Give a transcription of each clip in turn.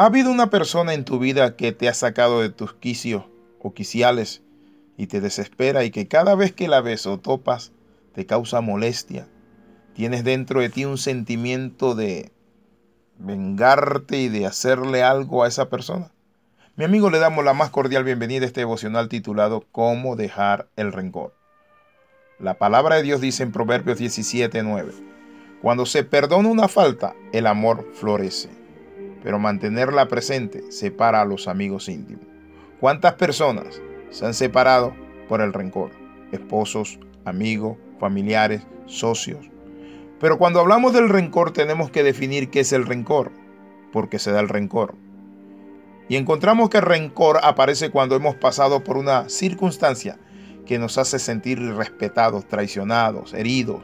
¿Ha habido una persona en tu vida que te ha sacado de tus quicios o quiciales y te desespera y que cada vez que la ves o topas te causa molestia? Tienes dentro de ti un sentimiento de vengarte y de hacerle algo a esa persona. Mi amigo le damos la más cordial bienvenida a este devocional titulado Cómo dejar el rencor. La palabra de Dios dice en Proverbios 17, 9, Cuando se perdona una falta, el amor florece pero mantenerla presente separa a los amigos íntimos. ¿Cuántas personas se han separado por el rencor? Esposos, amigos, familiares, socios. Pero cuando hablamos del rencor tenemos que definir qué es el rencor, porque se da el rencor. Y encontramos que el rencor aparece cuando hemos pasado por una circunstancia que nos hace sentir irrespetados, traicionados, heridos,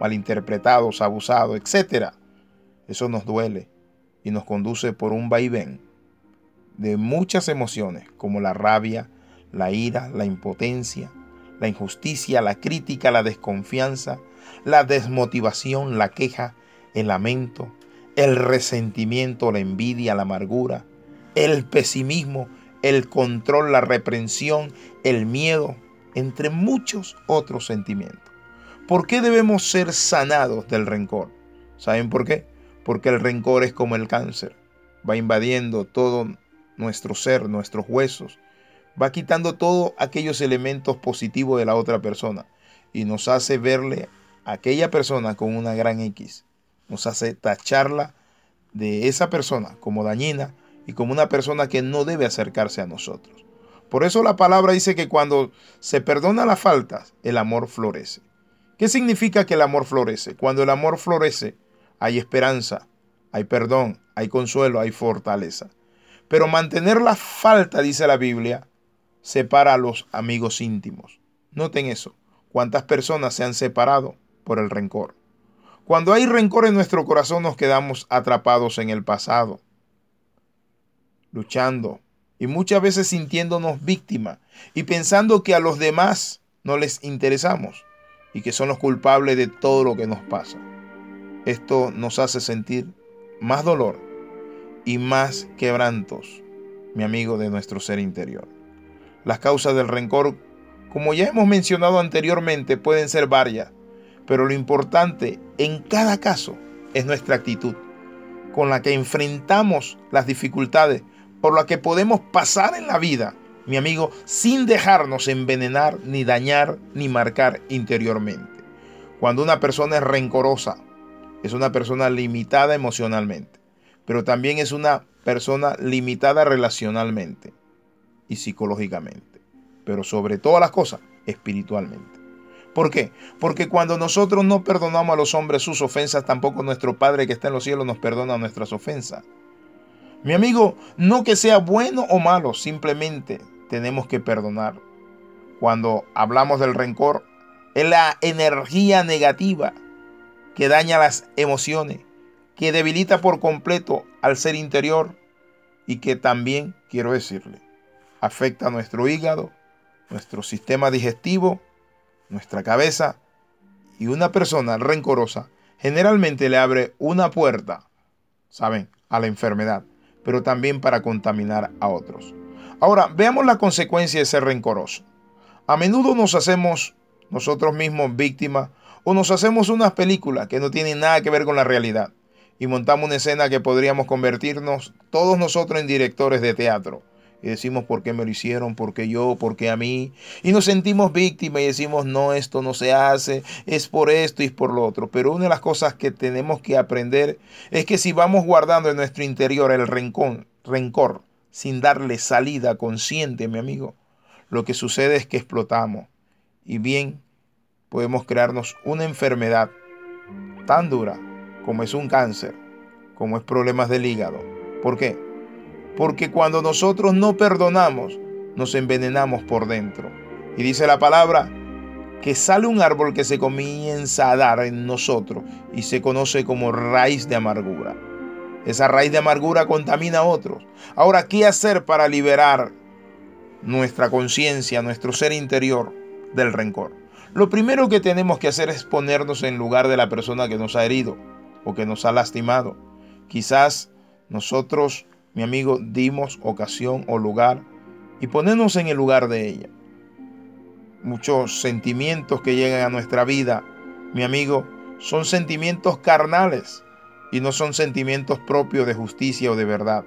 malinterpretados, abusados, etc. Eso nos duele, y nos conduce por un vaivén de muchas emociones como la rabia, la ira, la impotencia, la injusticia, la crítica, la desconfianza, la desmotivación, la queja, el lamento, el resentimiento, la envidia, la amargura, el pesimismo, el control, la reprensión, el miedo, entre muchos otros sentimientos. ¿Por qué debemos ser sanados del rencor? ¿Saben por qué? Porque el rencor es como el cáncer, va invadiendo todo nuestro ser, nuestros huesos, va quitando todos aquellos elementos positivos de la otra persona y nos hace verle a aquella persona con una gran X, nos hace tacharla de esa persona como dañina y como una persona que no debe acercarse a nosotros. Por eso la palabra dice que cuando se perdona las faltas, el amor florece. ¿Qué significa que el amor florece? Cuando el amor florece, hay esperanza, hay perdón, hay consuelo, hay fortaleza. Pero mantener la falta, dice la Biblia, separa a los amigos íntimos. Noten eso. ¿Cuántas personas se han separado por el rencor? Cuando hay rencor en nuestro corazón nos quedamos atrapados en el pasado, luchando y muchas veces sintiéndonos víctimas y pensando que a los demás no les interesamos y que son los culpables de todo lo que nos pasa. Esto nos hace sentir más dolor y más quebrantos, mi amigo, de nuestro ser interior. Las causas del rencor, como ya hemos mencionado anteriormente, pueden ser varias, pero lo importante en cada caso es nuestra actitud, con la que enfrentamos las dificultades por las que podemos pasar en la vida, mi amigo, sin dejarnos envenenar, ni dañar, ni marcar interiormente. Cuando una persona es rencorosa, es una persona limitada emocionalmente, pero también es una persona limitada relacionalmente y psicológicamente, pero sobre todas las cosas, espiritualmente. ¿Por qué? Porque cuando nosotros no perdonamos a los hombres sus ofensas, tampoco nuestro Padre que está en los cielos nos perdona nuestras ofensas. Mi amigo, no que sea bueno o malo, simplemente tenemos que perdonar. Cuando hablamos del rencor, es la energía negativa que daña las emociones, que debilita por completo al ser interior y que también, quiero decirle, afecta a nuestro hígado, nuestro sistema digestivo, nuestra cabeza y una persona rencorosa generalmente le abre una puerta, ¿saben?, a la enfermedad, pero también para contaminar a otros. Ahora, veamos la consecuencia de ser rencoroso. A menudo nos hacemos nosotros mismos víctimas o nos hacemos unas películas que no tienen nada que ver con la realidad y montamos una escena que podríamos convertirnos todos nosotros en directores de teatro. Y decimos por qué me lo hicieron, por qué yo, por qué a mí. Y nos sentimos víctimas y decimos, no, esto no se hace, es por esto y es por lo otro. Pero una de las cosas que tenemos que aprender es que si vamos guardando en nuestro interior el rencor, rencor sin darle salida consciente, mi amigo, lo que sucede es que explotamos. Y bien, podemos crearnos una enfermedad tan dura como es un cáncer, como es problemas del hígado. ¿Por qué? Porque cuando nosotros no perdonamos, nos envenenamos por dentro. Y dice la palabra que sale un árbol que se comienza a dar en nosotros y se conoce como raíz de amargura. Esa raíz de amargura contamina a otros. Ahora, ¿qué hacer para liberar nuestra conciencia, nuestro ser interior del rencor? Lo primero que tenemos que hacer es ponernos en lugar de la persona que nos ha herido o que nos ha lastimado. Quizás nosotros mi amigo, dimos ocasión o lugar y ponernos en el lugar de ella. Muchos sentimientos que llegan a nuestra vida, mi amigo, son sentimientos carnales y no son sentimientos propios de justicia o de verdad.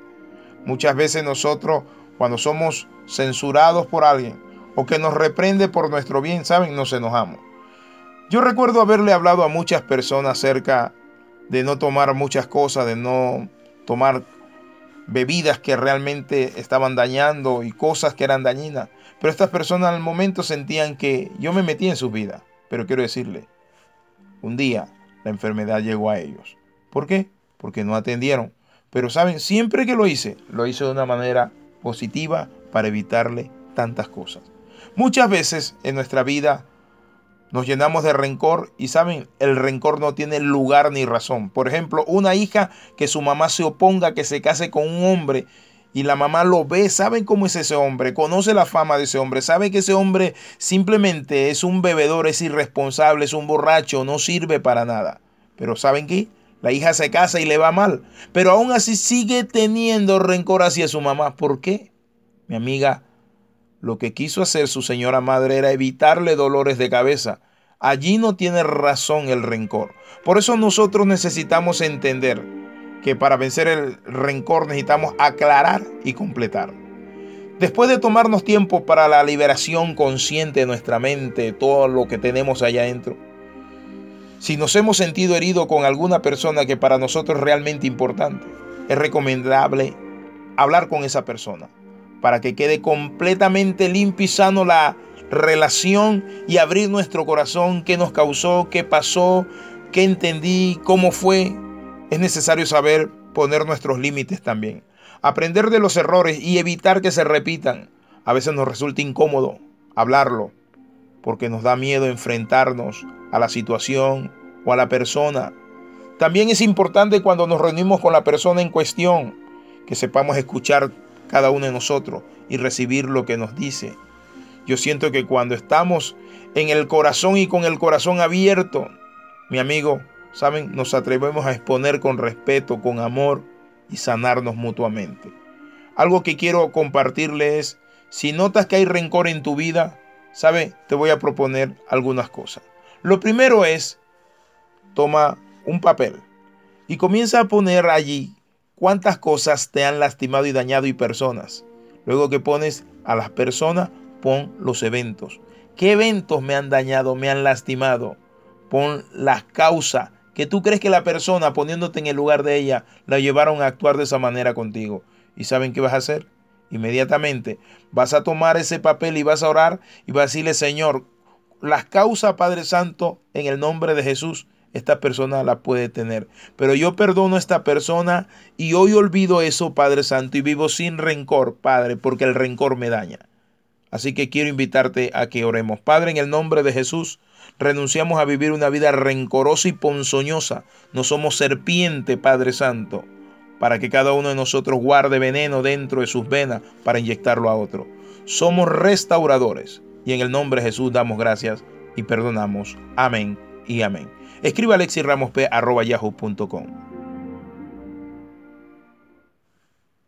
Muchas veces nosotros, cuando somos censurados por alguien o que nos reprende por nuestro bien, ¿saben? Nos enojamos. Yo recuerdo haberle hablado a muchas personas acerca de no tomar muchas cosas, de no tomar bebidas que realmente estaban dañando y cosas que eran dañinas. Pero estas personas al momento sentían que yo me metí en su vida. Pero quiero decirle, un día la enfermedad llegó a ellos. ¿Por qué? Porque no atendieron. Pero saben, siempre que lo hice, lo hice de una manera positiva para evitarle tantas cosas. Muchas veces en nuestra vida nos llenamos de rencor y saben, el rencor no tiene lugar ni razón. Por ejemplo, una hija que su mamá se oponga que se case con un hombre y la mamá lo ve, saben cómo es ese hombre, conoce la fama de ese hombre, sabe que ese hombre simplemente es un bebedor, es irresponsable, es un borracho, no sirve para nada. Pero ¿saben qué? La hija se casa y le va mal, pero aún así sigue teniendo rencor hacia su mamá. ¿Por qué? Mi amiga, lo que quiso hacer su señora madre era evitarle dolores de cabeza. Allí no tiene razón el rencor. Por eso nosotros necesitamos entender que para vencer el rencor necesitamos aclarar y completar. Después de tomarnos tiempo para la liberación consciente de nuestra mente, todo lo que tenemos allá adentro, si nos hemos sentido herido con alguna persona que para nosotros es realmente importante, es recomendable hablar con esa persona para que quede completamente limpio y sano la relación y abrir nuestro corazón, qué nos causó, qué pasó, qué entendí, cómo fue. Es necesario saber poner nuestros límites también. Aprender de los errores y evitar que se repitan. A veces nos resulta incómodo hablarlo porque nos da miedo enfrentarnos a la situación o a la persona. También es importante cuando nos reunimos con la persona en cuestión que sepamos escuchar cada uno de nosotros y recibir lo que nos dice. Yo siento que cuando estamos en el corazón y con el corazón abierto, mi amigo, ¿saben? Nos atrevemos a exponer con respeto, con amor y sanarnos mutuamente. Algo que quiero compartirle es, si notas que hay rencor en tu vida, ¿sabe? Te voy a proponer algunas cosas. Lo primero es, toma un papel y comienza a poner allí cuántas cosas te han lastimado y dañado y personas. Luego que pones a las personas, pon los eventos. ¿Qué eventos me han dañado, me han lastimado? Pon las causas que tú crees que la persona poniéndote en el lugar de ella la llevaron a actuar de esa manera contigo. ¿Y saben qué vas a hacer? Inmediatamente vas a tomar ese papel y vas a orar y vas a decirle, Señor, las causas, Padre Santo, en el nombre de Jesús, esta persona la puede tener. Pero yo perdono a esta persona y hoy olvido eso, Padre Santo, y vivo sin rencor, Padre, porque el rencor me daña. Así que quiero invitarte a que oremos. Padre, en el nombre de Jesús, renunciamos a vivir una vida rencorosa y ponzoñosa. No somos serpiente, Padre Santo, para que cada uno de nosotros guarde veneno dentro de sus venas para inyectarlo a otro. Somos restauradores y en el nombre de Jesús damos gracias y perdonamos. Amén y amén. Escriba yahoo.com